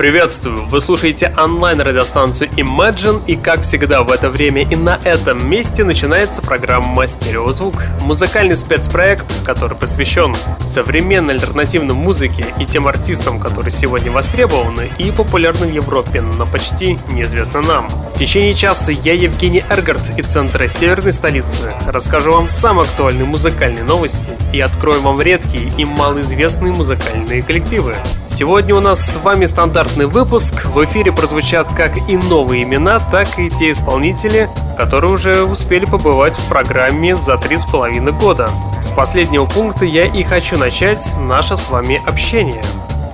Приветствую! Вы слушаете онлайн-радиостанцию Imagine, и как всегда в это время и на этом месте начинается программа «Стереозвук» — музыкальный спецпроект, который посвящен современной альтернативной музыке и тем артистам, которые сегодня востребованы и популярны в Европе, но почти неизвестны нам. В течение часа я, Евгений Эргард, из центра северной столицы, расскажу вам самые актуальные музыкальные новости и открою вам редкие и малоизвестные музыкальные коллективы. Сегодня у нас с вами стандартный выпуск. В эфире прозвучат как и новые имена, так и те исполнители, которые уже успели побывать в программе за три с половиной года. С последнего пункта я и хочу начать наше с вами общение.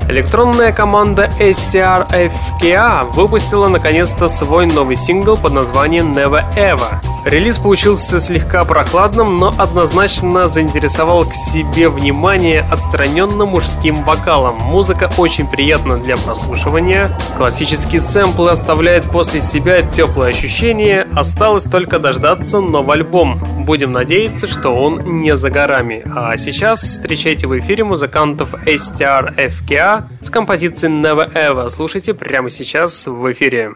Электронная команда STRFKA выпустила наконец-то свой новый сингл под названием Never Ever. Релиз получился слегка прохладным, но однозначно заинтересовал к себе внимание отстраненным мужским вокалом. Музыка очень приятна для прослушивания. Классические сэмплы оставляют после себя теплое ощущение. Осталось только дождаться новый альбом. Будем надеяться, что он не за горами. А сейчас встречайте в эфире музыкантов STRFKA с композицией Never Ever. Слушайте прямо сейчас в эфире.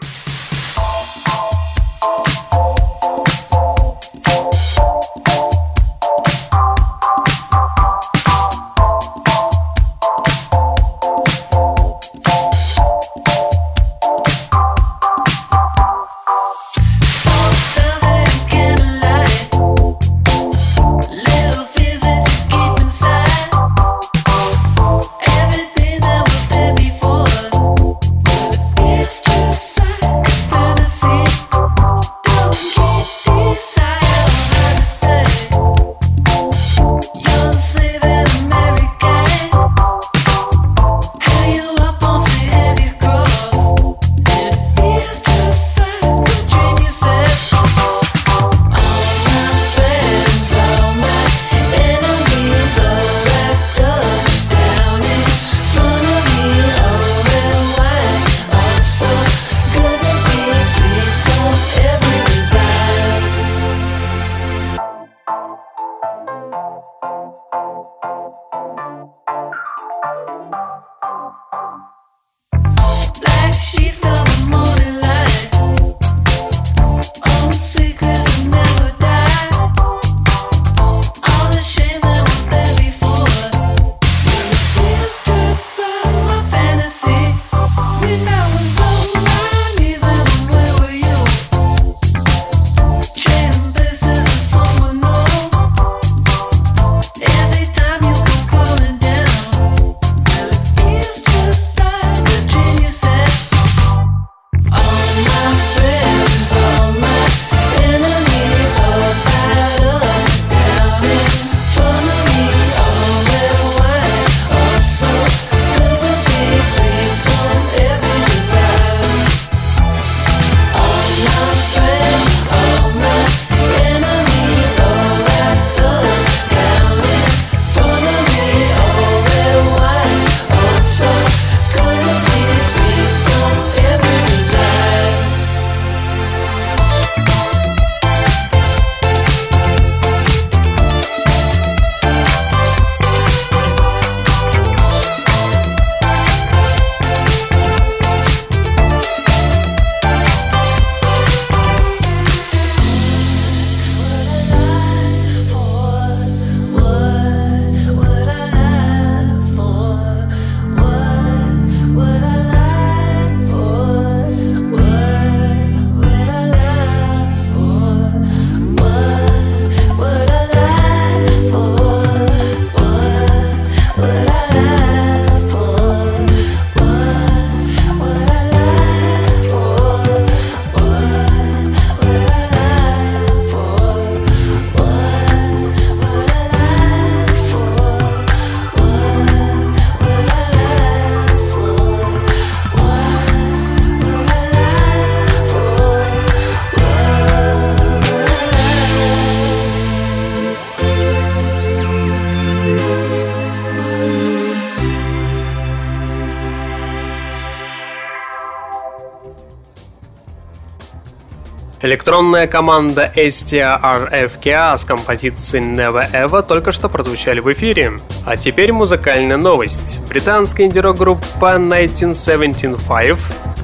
Электронная команда STRFK с композицией Never Ever только что прозвучали в эфире. А теперь музыкальная новость. Британская инди-рок-группа 1975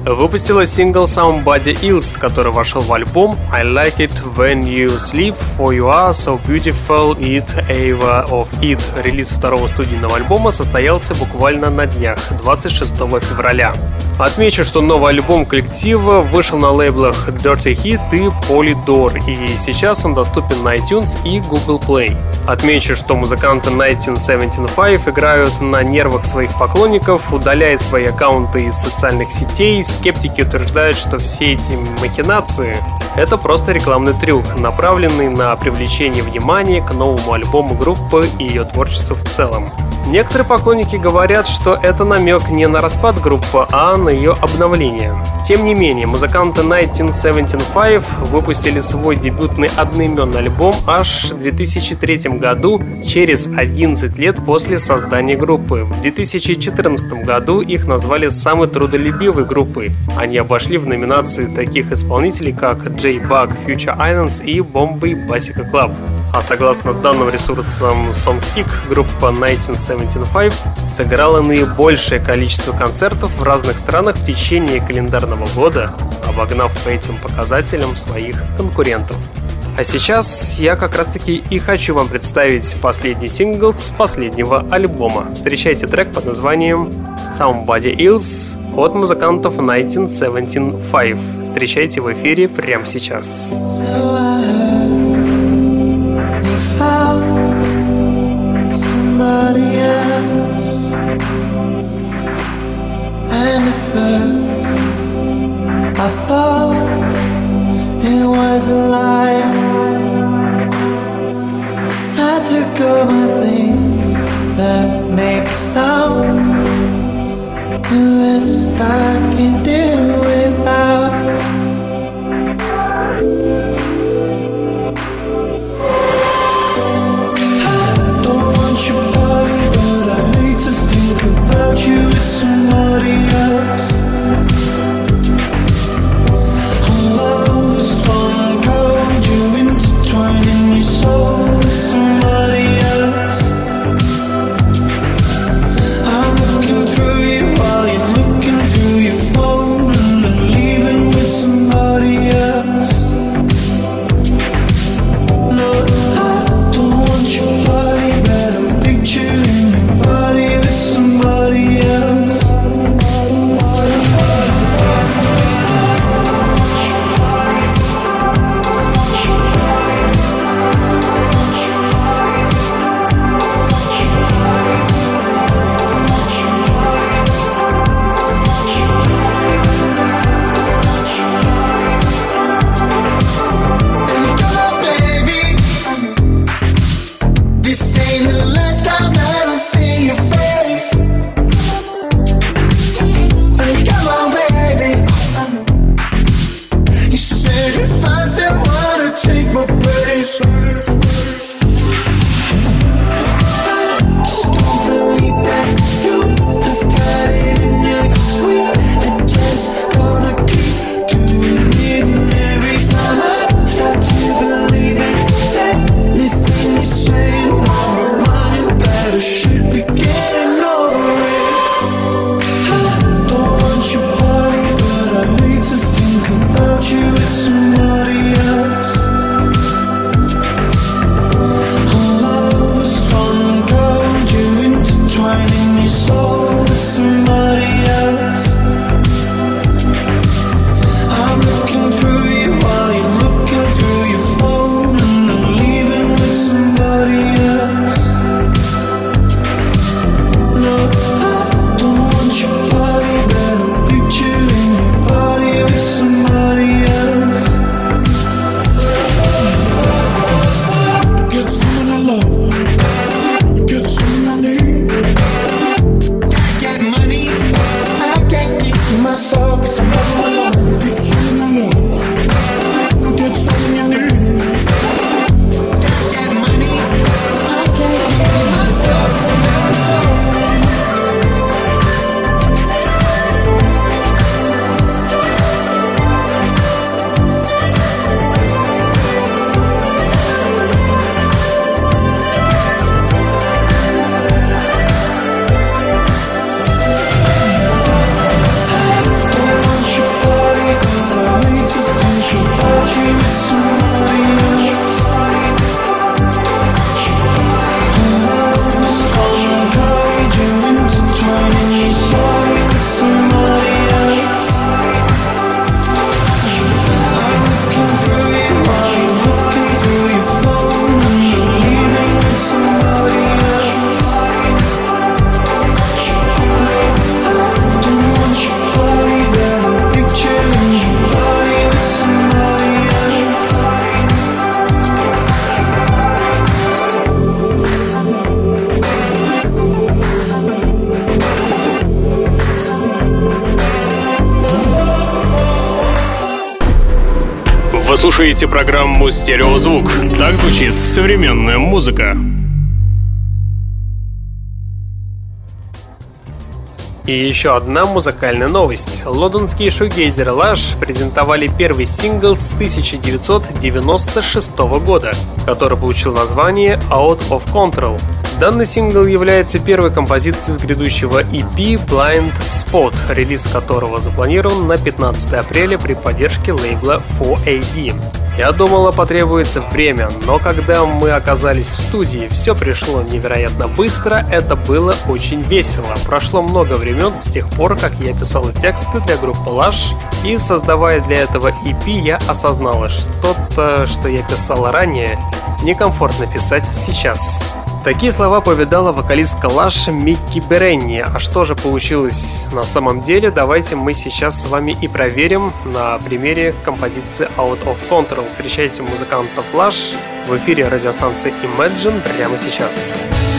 выпустила сингл Somebody Else, который вошел в альбом I Like It When You Sleep For You Are So Beautiful It Ava of It. Релиз второго студийного альбома состоялся буквально на днях, 26 февраля. Отмечу, что новый альбом коллектива вышел на лейблах Dirty Hit и Polydor, и сейчас он доступен на iTunes и Google Play. Отмечу, что музыканты 1975 играют на нервах своих поклонников, удаляя свои аккаунты из социальных сетей, скептики утверждают, что все эти махинации — это просто рекламный трюк, направленный на привлечение внимания к новому альбому группы и ее творчеству в целом. Некоторые поклонники говорят, что это намек не на распад группы, а на ее обновление. Тем не менее, музыканты 1975 выпустили свой дебютный одноименный альбом аж в 2003 году, через 11 лет после создания группы. В 2014 году их назвали самой трудолюбивой группой. Они обошли в номинации таких исполнителей, как J Bug, Future Islands и Bombay Basic Club. А согласно данным ресурсам SongKick, группа 1975 сыграла наибольшее количество концертов в разных странах в течение календарного года, обогнав по этим показателям своих конкурентов. А сейчас я как раз таки и хочу вам представить последний сингл с последнего альбома. Встречайте трек под названием Somebody Else от музыкантов 1975. Встречайте в эфире прямо сейчас. I thought it was a lie. I took all my things that make sound. You were stuck in the слушаете программу «Стереозвук». Так звучит современная музыка. И еще одна музыкальная новость. Лондонские шугейзеры Lush презентовали первый сингл с 1996 года, который получил название Out of Control. Данный сингл является первой композицией с грядущего EP Blind Spot, релиз которого запланирован на 15 апреля при поддержке лейбла 4AD. Я думала, потребуется время, но когда мы оказались в студии, все пришло невероятно быстро, это было очень весело. Прошло много времен с тех пор, как я писала тексты для группы Lush, и создавая для этого EP, я осознала, что-то, что я писала ранее, некомфортно писать сейчас. Такие слова повидала вокалистка Лаша Микки Беренни. А что же получилось на самом деле, давайте мы сейчас с вами и проверим на примере композиции Out of Control. Встречайте музыкантов Лаш в эфире радиостанции Imagine прямо сейчас. Сейчас.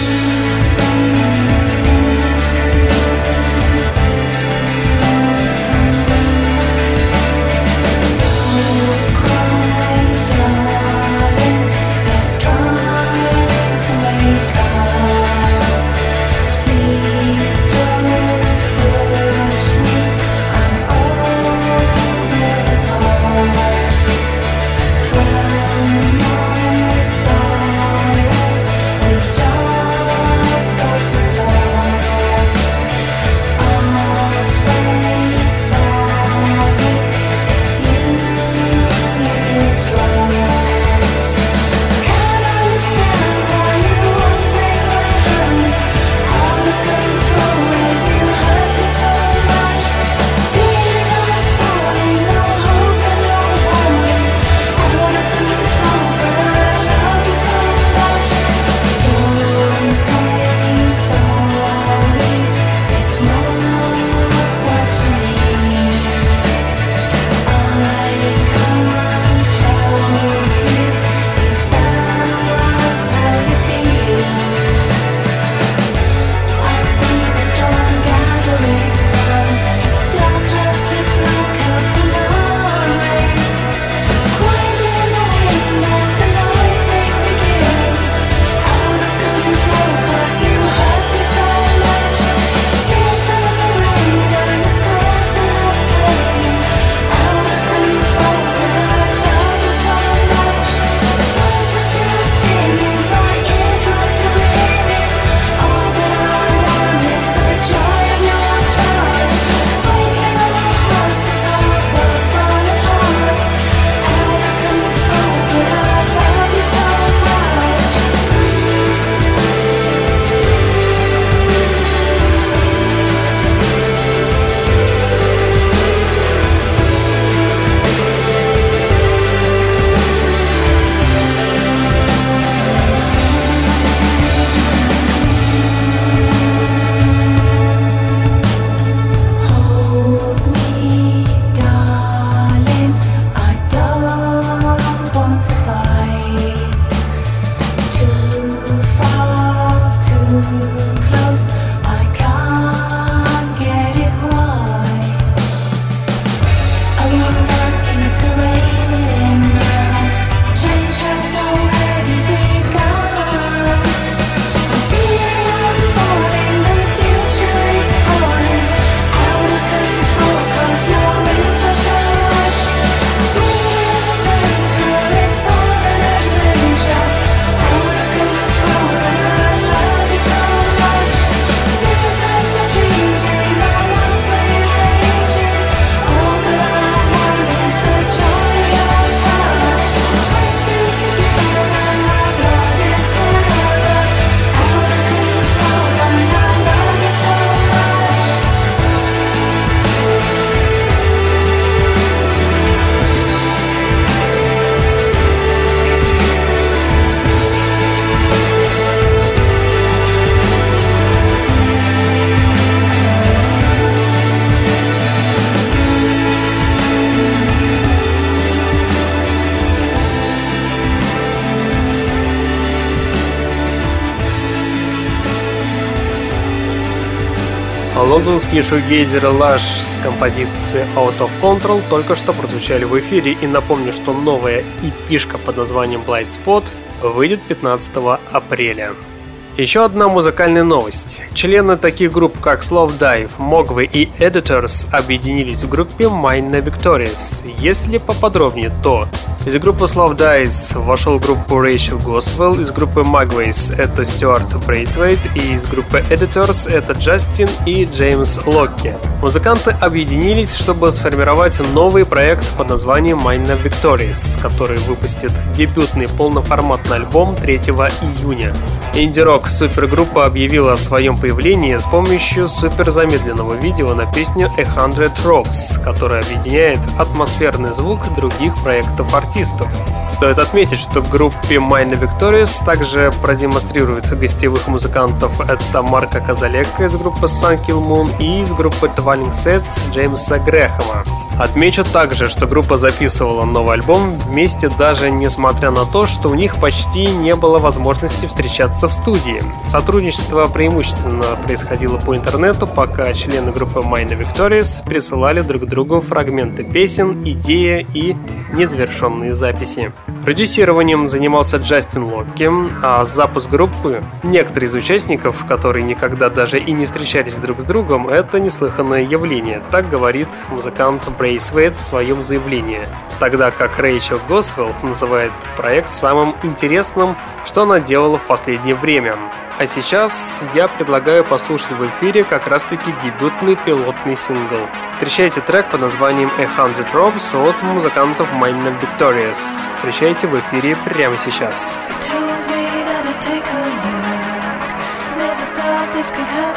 Лондонские шугейзеры Lush с композицией Out of Control только что прозвучали в эфире и напомню, что новая EP-шка под названием Blind Spot выйдет 15 апреля. Еще одна музыкальная новость. Члены таких групп, как Slow Dive, Mogwai и Editors объединились в группе Mine Victorious. Если поподробнее, то из группы Slow Dive вошел в группу Rachel Goswell, из группы Mogways это Стюарт Брейтсвейт и из группы Editors это Джастин и Джеймс Локки. Музыканты объединились, чтобы сформировать новый проект под названием Mine Victorious, который выпустит дебютный полноформатный альбом 3 июня. Инди-рок супергруппа объявила о своем появлении с помощью суперзамедленного видео на песню A Hundred Ropes, которая объединяет атмосферный звук других проектов артистов. Стоит отметить, что группе Mine Victorious также продемонстрируют гостевых музыкантов. Это Марка Казалека из группы Sun Kill Moon и из группы Twirling Sets Джеймса Грэхэма. Отмечу также, что группа записывала новый альбом вместе даже несмотря на то, что у них почти не было возможности встречаться в студии. Сотрудничество преимущественно происходило по интернету, пока члены группы Mine Victorious присылали друг другу фрагменты песен, идеи и незавершенные записи. Продюсированием занимался Джастин Локки, а запуск группы некоторые из участников, которые никогда даже и не встречались друг с другом, это неслыханное явление, так говорит музыкант Брейсвейт в своем заявлении, тогда как Рэйчел Госвелл называет проект самым интересным, что она делала в последнее время. А сейчас я предлагаю послушать в эфире как раз-таки дебютный пилотный сингл. Встречайте трек под названием A Hundred Robes от музыкантов Mine Victorious. Встречайте в эфире прямо сейчас. Here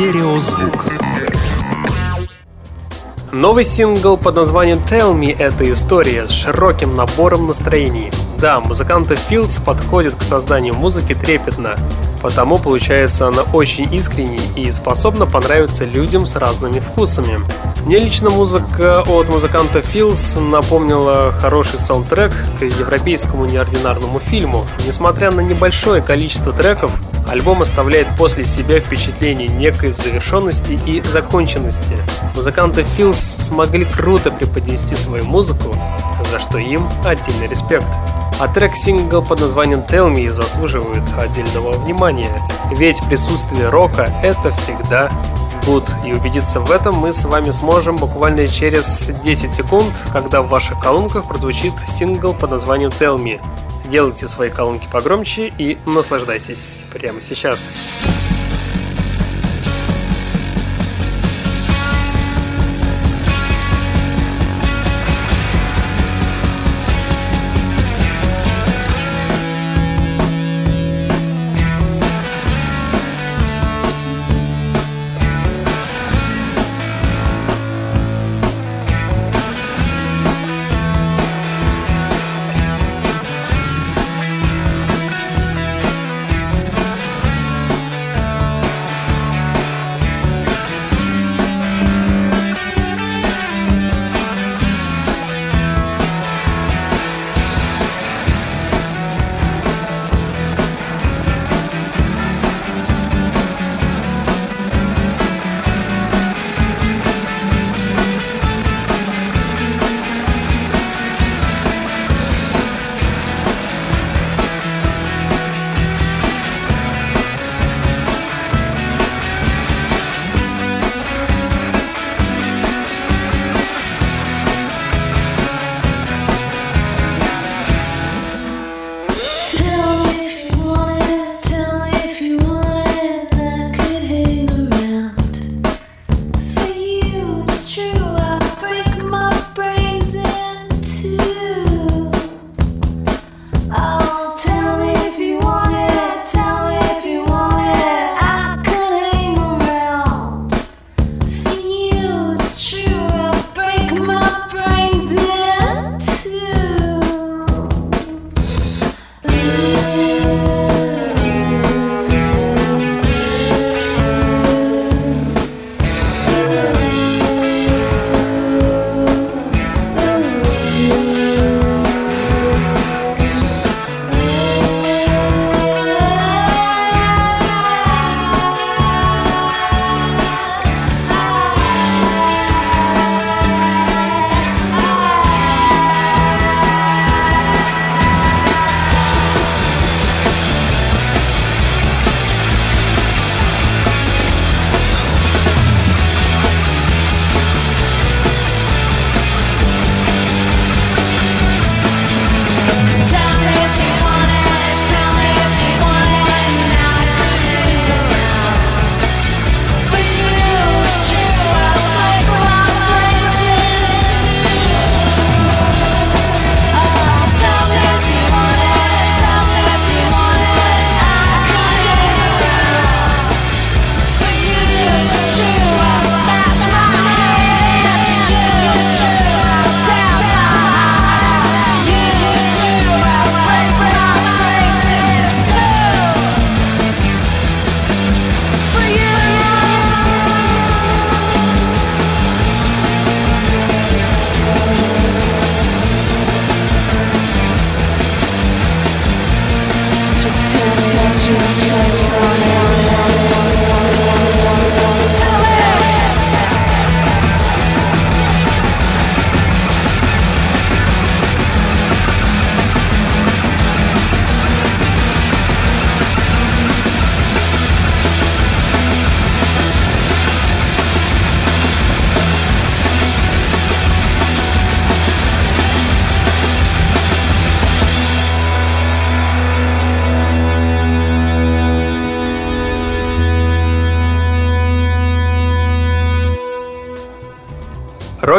Стереозвук. Новый сингл под названием Tell Me — это история с широким набором настроений. Да, музыканты Fields подходят к созданию музыки трепетно, потому получается она очень искренней и способна понравиться людям с разными вкусами. Мне лично музыка от музыканта Fields напомнила хороший саундтрек к европейскому неординарному фильму. Несмотря на небольшое количество треков, Альбом оставляет после себя впечатление некой завершенности и законченности. Музыканты Филс смогли круто преподнести свою музыку, за что им отдельный респект. А трек-сингл под названием Tell Me заслуживает отдельного внимания, ведь присутствие рока — это всегда good. И убедиться в этом мы с вами сможем буквально через 10 секунд, когда в ваших колонках прозвучит сингл под названием Tell Me. Делайте свои колонки погромче и наслаждайтесь прямо сейчас.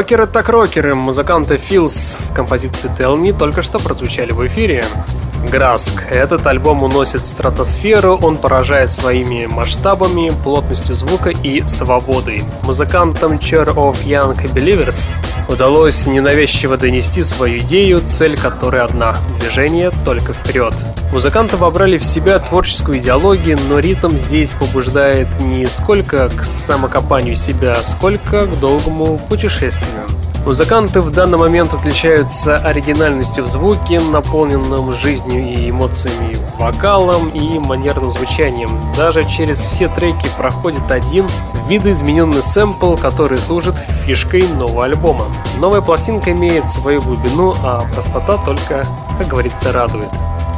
Рокеры так рокеры, музыканты Филс с композицией Tell Me только что прозвучали в эфире. Граск. Этот альбом уносит стратосферу, он поражает своими масштабами, плотностью звука и свободой. Музыкантам Chair of Young Believers удалось ненавязчиво донести свою идею, цель которой одна – движение только вперед. Музыканты вобрали в себя творческую идеологию, но ритм здесь побуждает не сколько к самокопанию себя, сколько к долгому путешествию. Музыканты в данный момент отличаются оригинальностью в звуке, наполненным жизнью и эмоциями, вокалом и манерным звучанием. Даже через все треки проходит один видоизмененный сэмпл, который служит фишкой нового альбома. Новая пластинка имеет свою глубину, а простота только, как говорится, радует.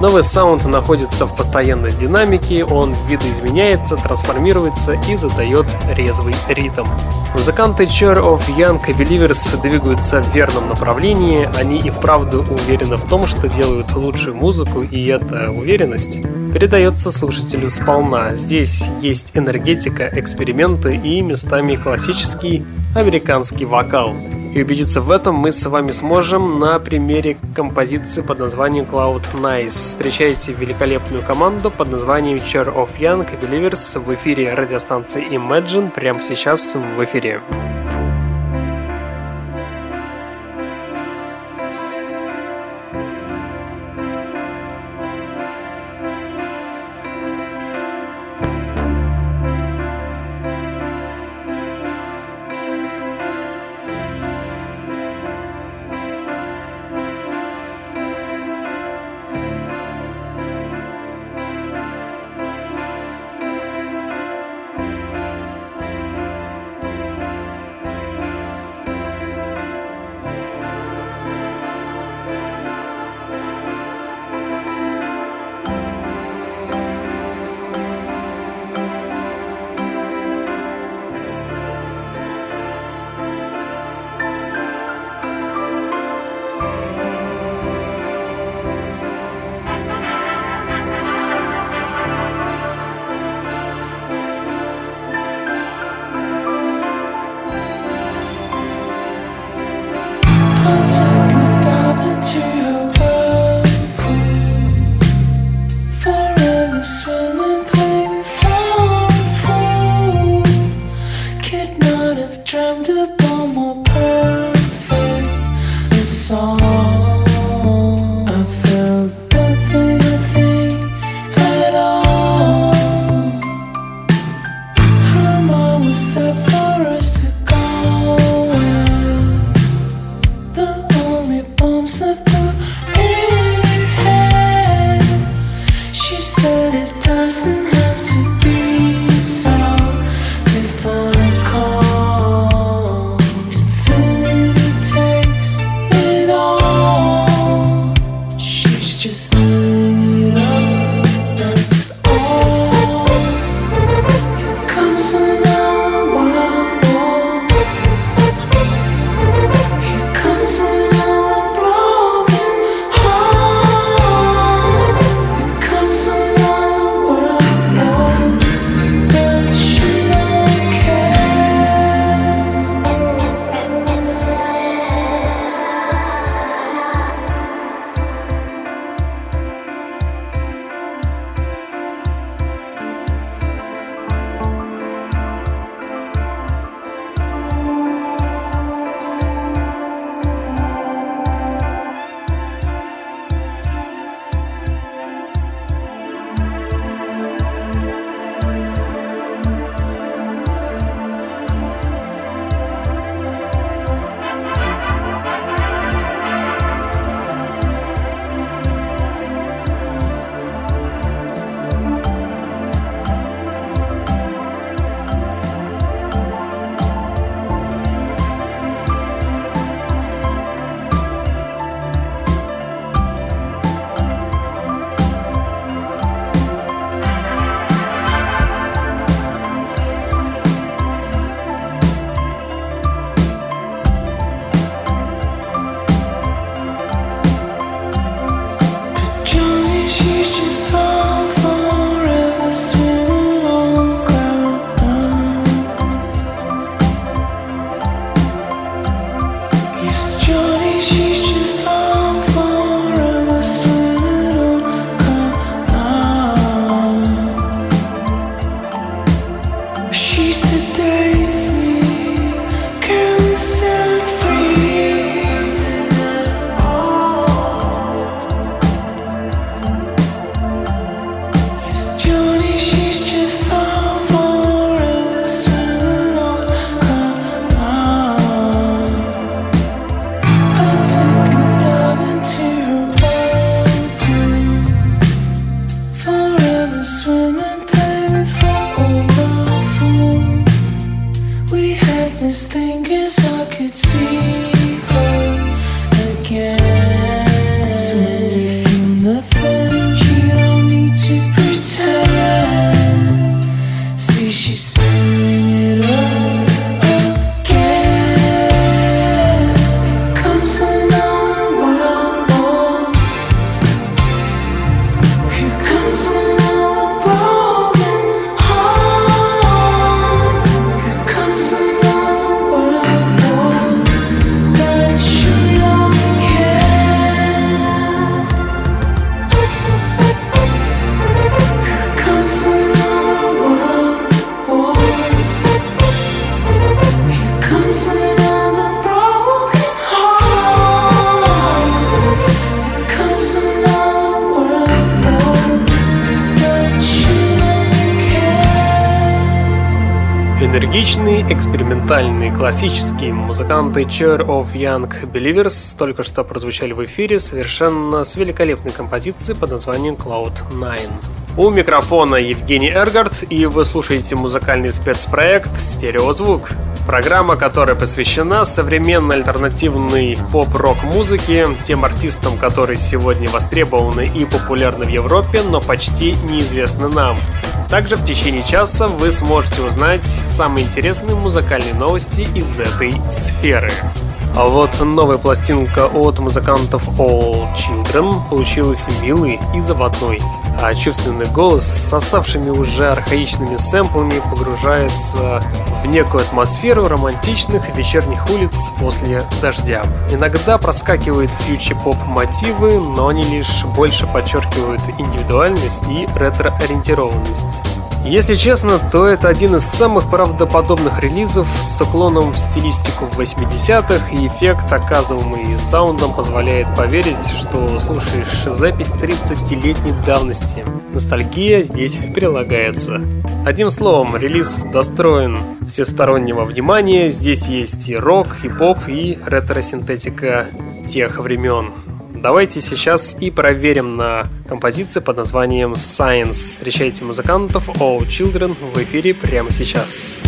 Новый саунд находится в постоянной динамике, он видоизменяется, трансформируется и задает резвый ритм. Музыканты Chair of Young Believers двигаются в верном направлении, они и вправду уверены в том, что делают лучшую музыку, и эта уверенность передается слушателю сполна. Здесь есть энергетика, эксперименты и местами классический американский вокал. И убедиться в этом мы с вами сможем на примере композиции под названием Cloud Nice. Встречайте великолепную команду под названием Chair of Young Believers в эфире радиостанции Imagine прямо сейчас в эфире. Классические музыканты Chair of Young Believers только что прозвучали в эфире совершенно с великолепной композицией под названием Cloud 9. У микрофона Евгений Эргард, и вы слушаете музыкальный спецпроект «Стереозвук». Программа, которая посвящена современной альтернативной поп-рок музыке, тем артистам, которые сегодня востребованы и популярны в Европе, но почти неизвестны нам. Также в течение часа вы сможете узнать самые интересные музыкальные новости из этой сферы. А вот новая пластинка от музыкантов All Children получилась милой и заводной, а чувственный голос с оставшими уже архаичными сэмплами погружается в некую атмосферу романтичных вечерних улиц после дождя. Иногда проскакивают фьючи-поп мотивы, но они лишь больше подчеркивают индивидуальность и ретро-ориентированность. Если честно, то это один из самых правдоподобных релизов с уклоном в стилистику 80-х, и эффект, оказываемый саундом, позволяет поверить, что слушаешь запись 30-летней давности. Ностальгия здесь прилагается. Одним словом, релиз достроен всестороннего внимания. Здесь есть и рок, и поп, и ретро-синтетика тех времен. Давайте сейчас и проверим на композиции под названием Science. Встречайте музыкантов All Children в эфире прямо сейчас.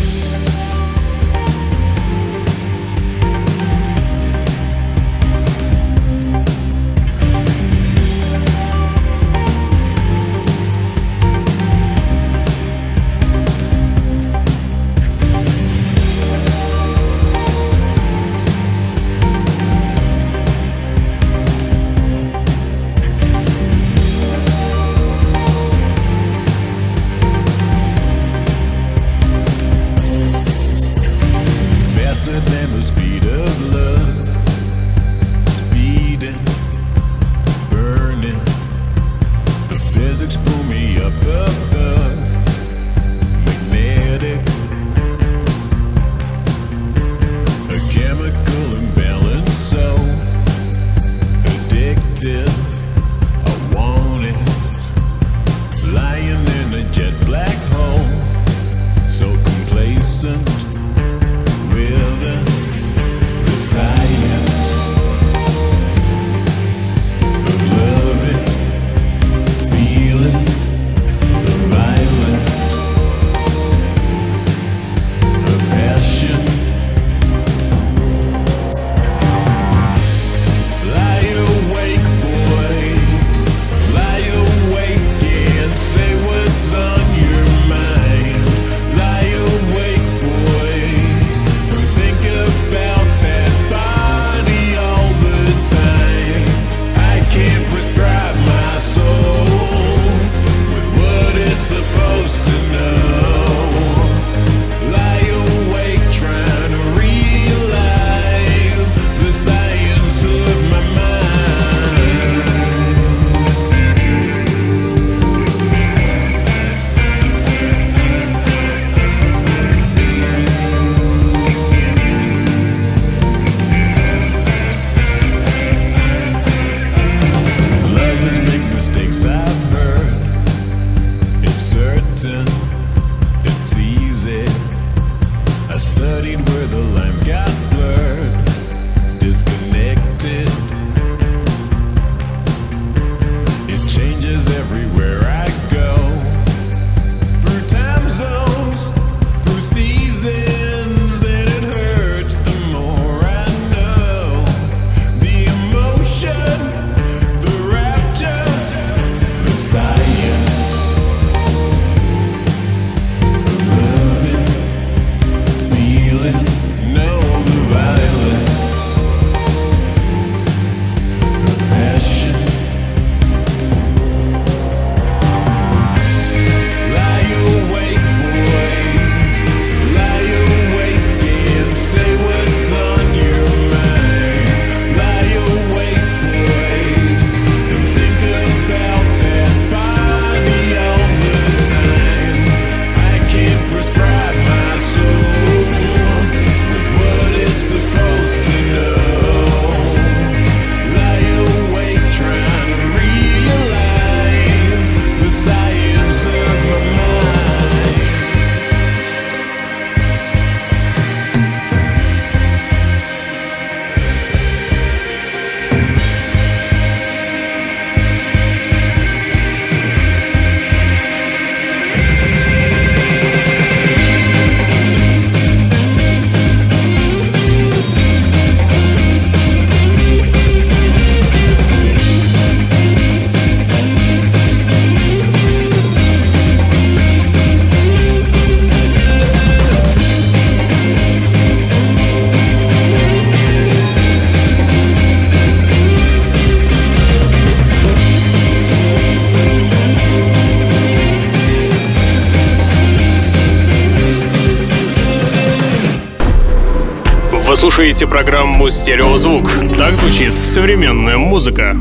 Слушаете программу «Стереозвук». Так звучит современная музыка.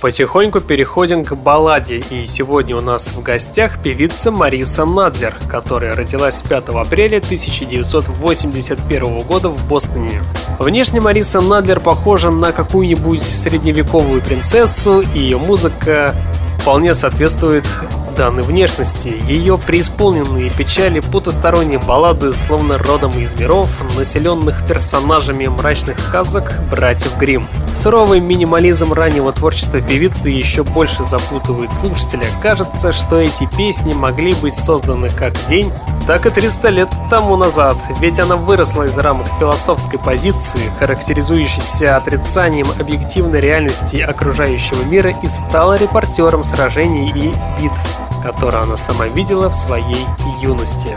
Потихоньку переходим к балладе, и сегодня у нас в гостях певица Мариса Надлер, которая родилась 5 апреля 1981 года в Бостоне. Внешне Мариса Надлер похожа на какую-нибудь средневековую принцессу, и ее музыка вполне соответствует данной внешности. Ее преисполненные печали потусторонние баллады, словно родом из миров, населенных персонажами мрачных сказок братьев Гримм. Суровый минимализм раннего творчества певицы еще больше запутывает слушателя. Кажется, что эти песни могли быть созданы как день, так и 300 лет тому назад, ведь она выросла из рамок философской позиции, характеризующейся отрицанием объективной реальности окружающего мира и стала репортером сражений и битв, которые она сама видела в своей юности.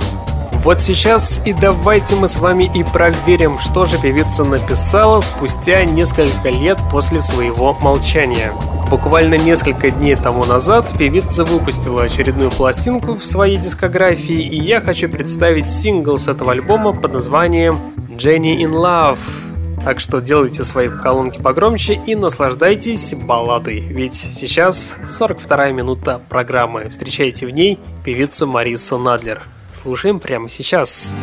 Вот сейчас и давайте мы с вами и проверим, что же певица написала спустя несколько лет после своего молчания. Буквально несколько дней тому назад певица выпустила очередную пластинку в своей дискографии, и я хочу представить сингл с этого альбома под названием «Jenny in Love». Так что делайте свои колонки погромче и наслаждайтесь балладой, ведь сейчас 42 минута программы. Встречайте в ней певицу Марису Надлер слушаем прямо сейчас.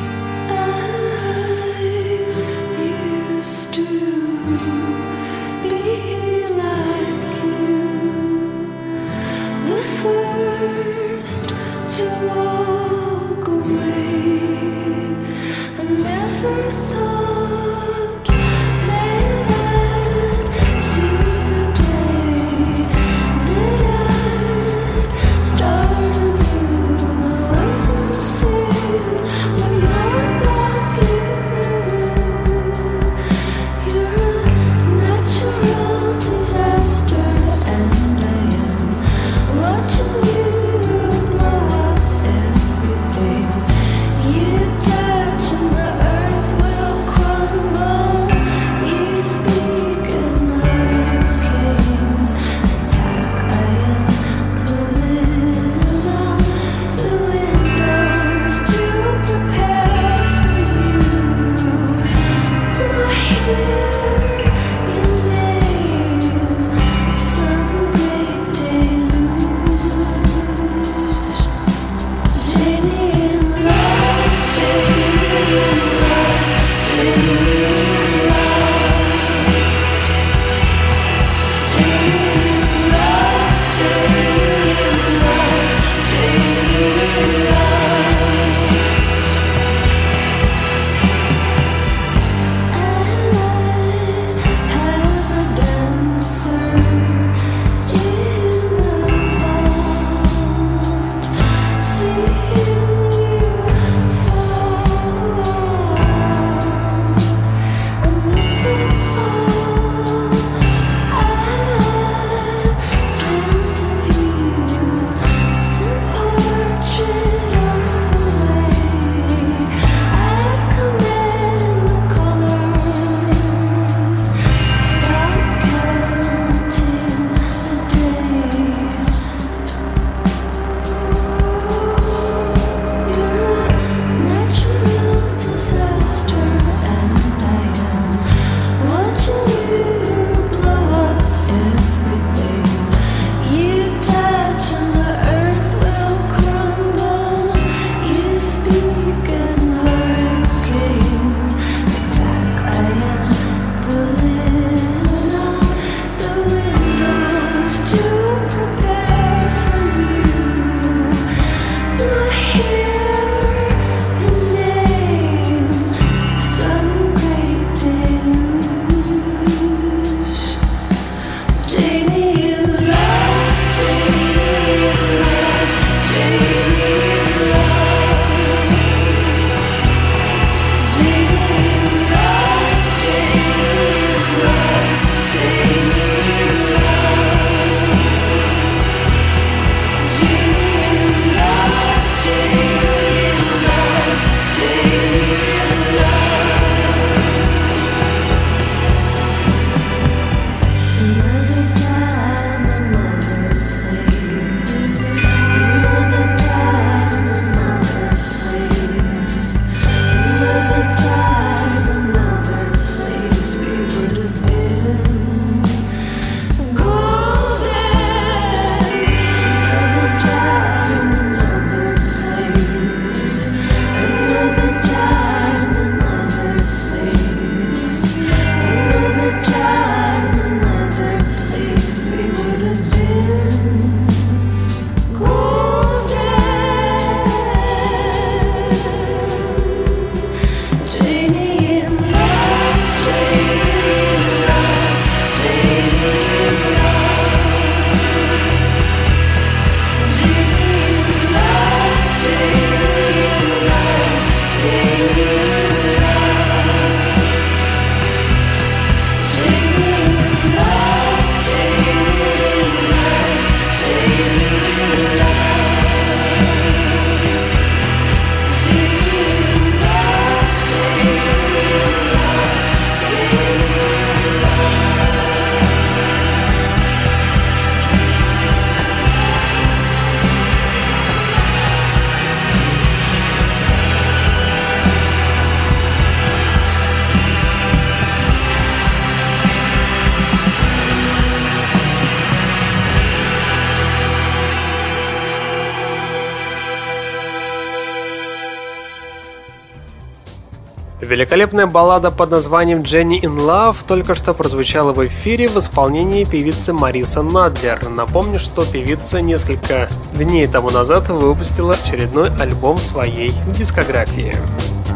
Великолепная баллада под названием «Jenny in Love» только что прозвучала в эфире в исполнении певицы Мариса Надлер. Напомню, что певица несколько дней тому назад выпустила очередной альбом своей дискографии.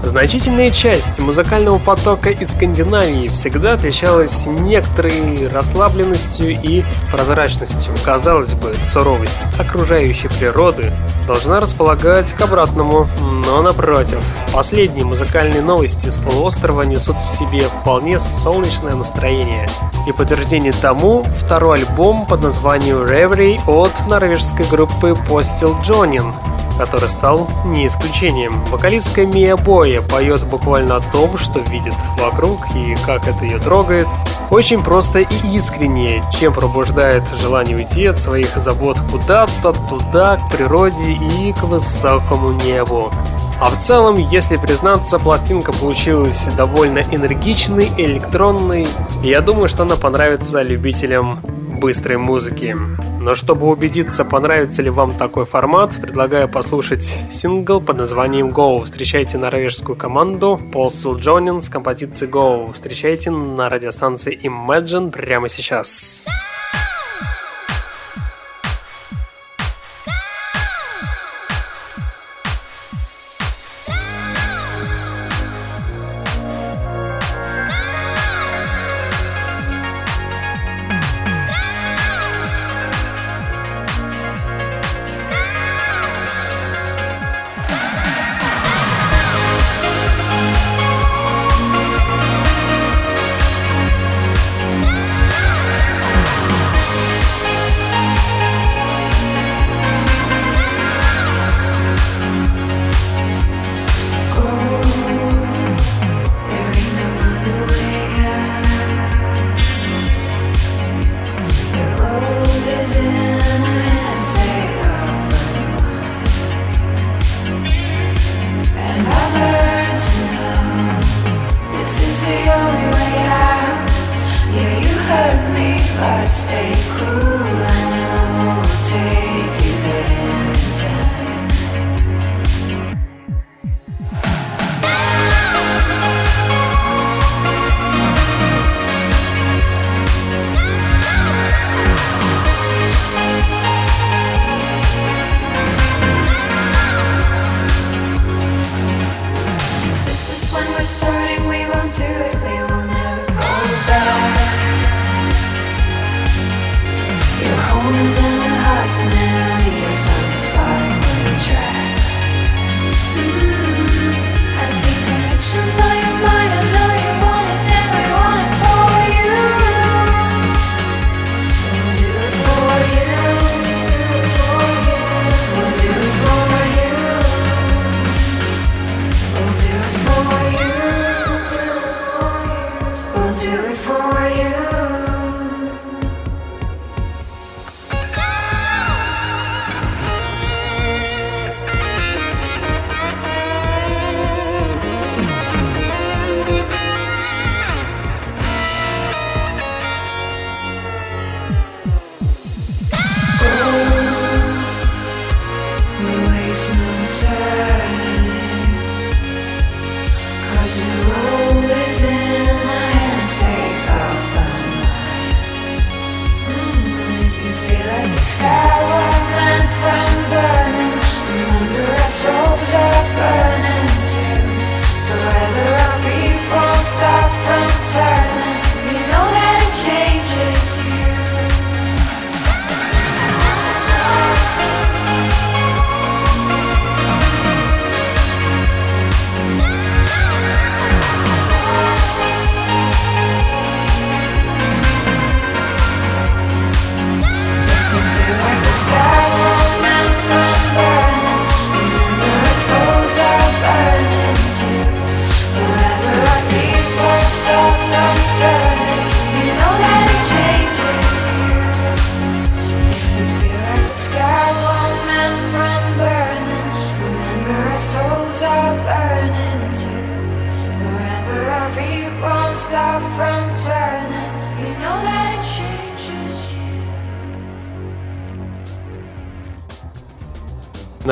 Значительная часть музыкального потока из Скандинавии всегда отличалась некоторой расслабленностью и прозрачностью. Казалось бы, суровость окружающей природы должна располагать к обратному, но напротив. Последние музыкальные новости с полуострова несут в себе вполне солнечное настроение. И подтверждение тому второй альбом под названием Reverie от норвежской группы Postil Jonin, который стал не исключением. Вокалистка Мия Боя поет буквально о том, что видит вокруг и как это ее трогает. Очень просто и искренне, чем пробуждает желание уйти от своих забот куда-то туда, к природе и к высокому небу. А в целом, если признаться, пластинка получилась довольно энергичной, электронной. И я думаю, что она понравится любителям быстрой музыки. Но чтобы убедиться, понравится ли вам такой формат, предлагаю послушать сингл под названием Go. Встречайте норвежскую команду Postal Jonin с композицией Go. Встречайте на радиостанции Imagine прямо сейчас.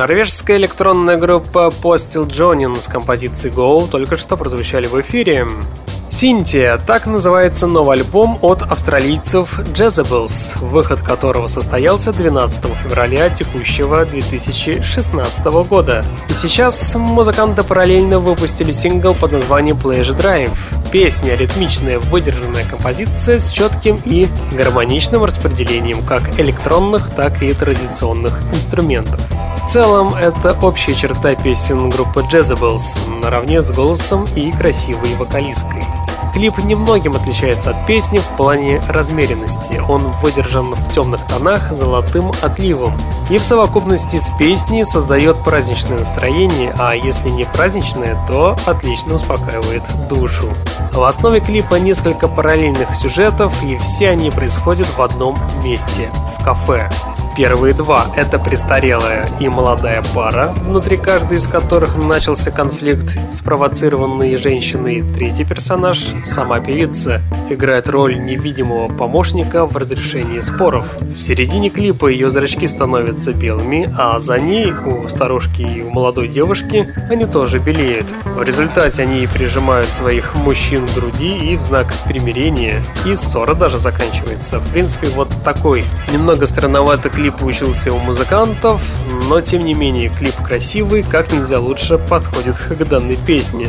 Норвежская электронная группа Postil Jonin с композицией Go только что прозвучали в эфире. Синтия – так называется новый альбом от австралийцев Jezebels, выход которого состоялся 12 февраля текущего 2016 года. И сейчас музыканты параллельно выпустили сингл под названием Pleasure Drive. Песня – ритмичная, выдержанная композиция с четким и гармоничным распределением как электронных, так и традиционных инструментов. В целом, это общая черта песен группы Jezebels, наравне с голосом и красивой вокалисткой. Клип немногим отличается от песни в плане размеренности. Он выдержан в темных тонах золотым отливом. И в совокупности с песней создает праздничное настроение, а если не праздничное, то отлично успокаивает душу. В основе клипа несколько параллельных сюжетов, и все они происходят в одном месте – в кафе. Первые два – это престарелая и молодая пара, внутри каждой из которых начался конфликт, спровоцированный женщиной. Третий персонаж – сама певица, играет роль невидимого помощника в разрешении споров. В середине клипа ее зрачки становятся белыми, а за ней у старушки и у молодой девушки они тоже белеют. В результате они прижимают своих мужчин к груди и в знак примирения, и ссора даже заканчивается. В принципе, вот такой немного странноватый клип клип получился у музыкантов, но тем не менее клип красивый, как нельзя лучше подходит к данной песне.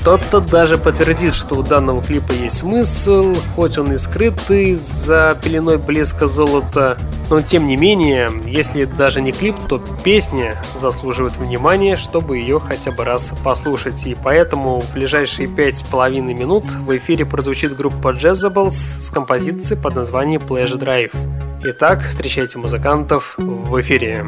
Кто-то даже подтвердит, что у данного клипа есть смысл, хоть он и скрытый за пеленой блеска золота, но тем не менее, если даже не клип, то песня заслуживает внимания, чтобы ее хотя бы раз послушать. И поэтому в ближайшие пять с половиной минут в эфире прозвучит группа Jezzables с композицией под названием Pleasure Drive. Итак, встречайте музыкантов в эфире.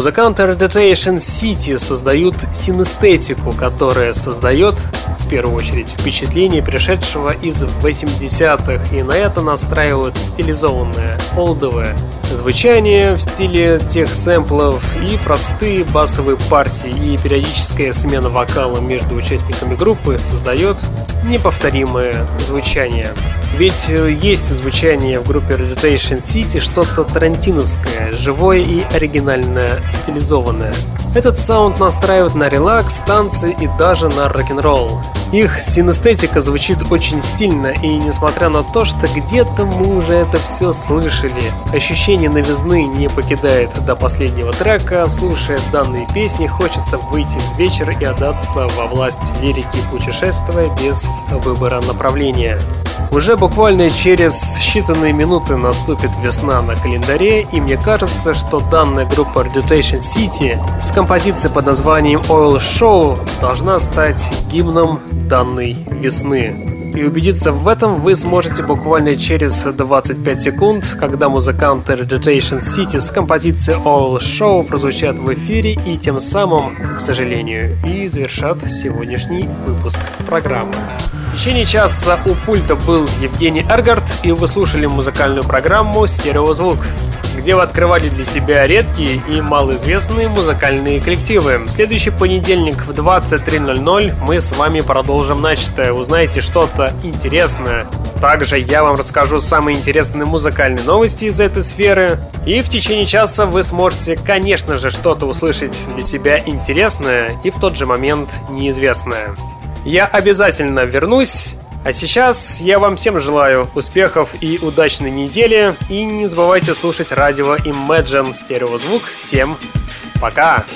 Музыканты Reditation City создают синестетику, которая создает в первую очередь впечатление пришедшего из 80-х, и на это настраивают стилизованное, олдовое звучание в стиле тех сэмплов и простые басовые партии, и периодическая смена вокала между участниками группы создает неповторимое звучание. Ведь есть звучание в группе Redutation City что-то тарантиновское, живое и оригинальное, стилизованное. Этот саунд настраивает на релакс, танцы и даже на рок-н-ролл. Их синестетика звучит очень стильно, и несмотря на то, что где-то мы уже это все слышали, ощущение новизны не покидает до последнего трека, слушая данные песни, хочется выйти в вечер и отдаться во власть лирики, путешествуя без выбора направления. Уже буквально через считанные минуты наступит весна на календаре, и мне кажется, что данная группа Redutation City с композицией под названием Oil Show должна стать гимном данной весны. И убедиться в этом вы сможете буквально через 25 секунд, когда музыканты Redutation City с композицией All Show прозвучат в эфире и тем самым, к сожалению, и завершат сегодняшний выпуск программы. В течение часа у пульта был Евгений Эргард, и вы слушали музыкальную программу «Стереозвук» где вы открывали для себя редкие и малоизвестные музыкальные коллективы. В следующий понедельник в 23.00 мы с вами продолжим начатое. Узнаете что-то интересное. Также я вам расскажу самые интересные музыкальные новости из этой сферы. И в течение часа вы сможете, конечно же, что-то услышать для себя интересное и в тот же момент неизвестное. Я обязательно вернусь а сейчас я вам всем желаю успехов и удачной недели. И не забывайте слушать радио Imagine стереозвук. Всем пока!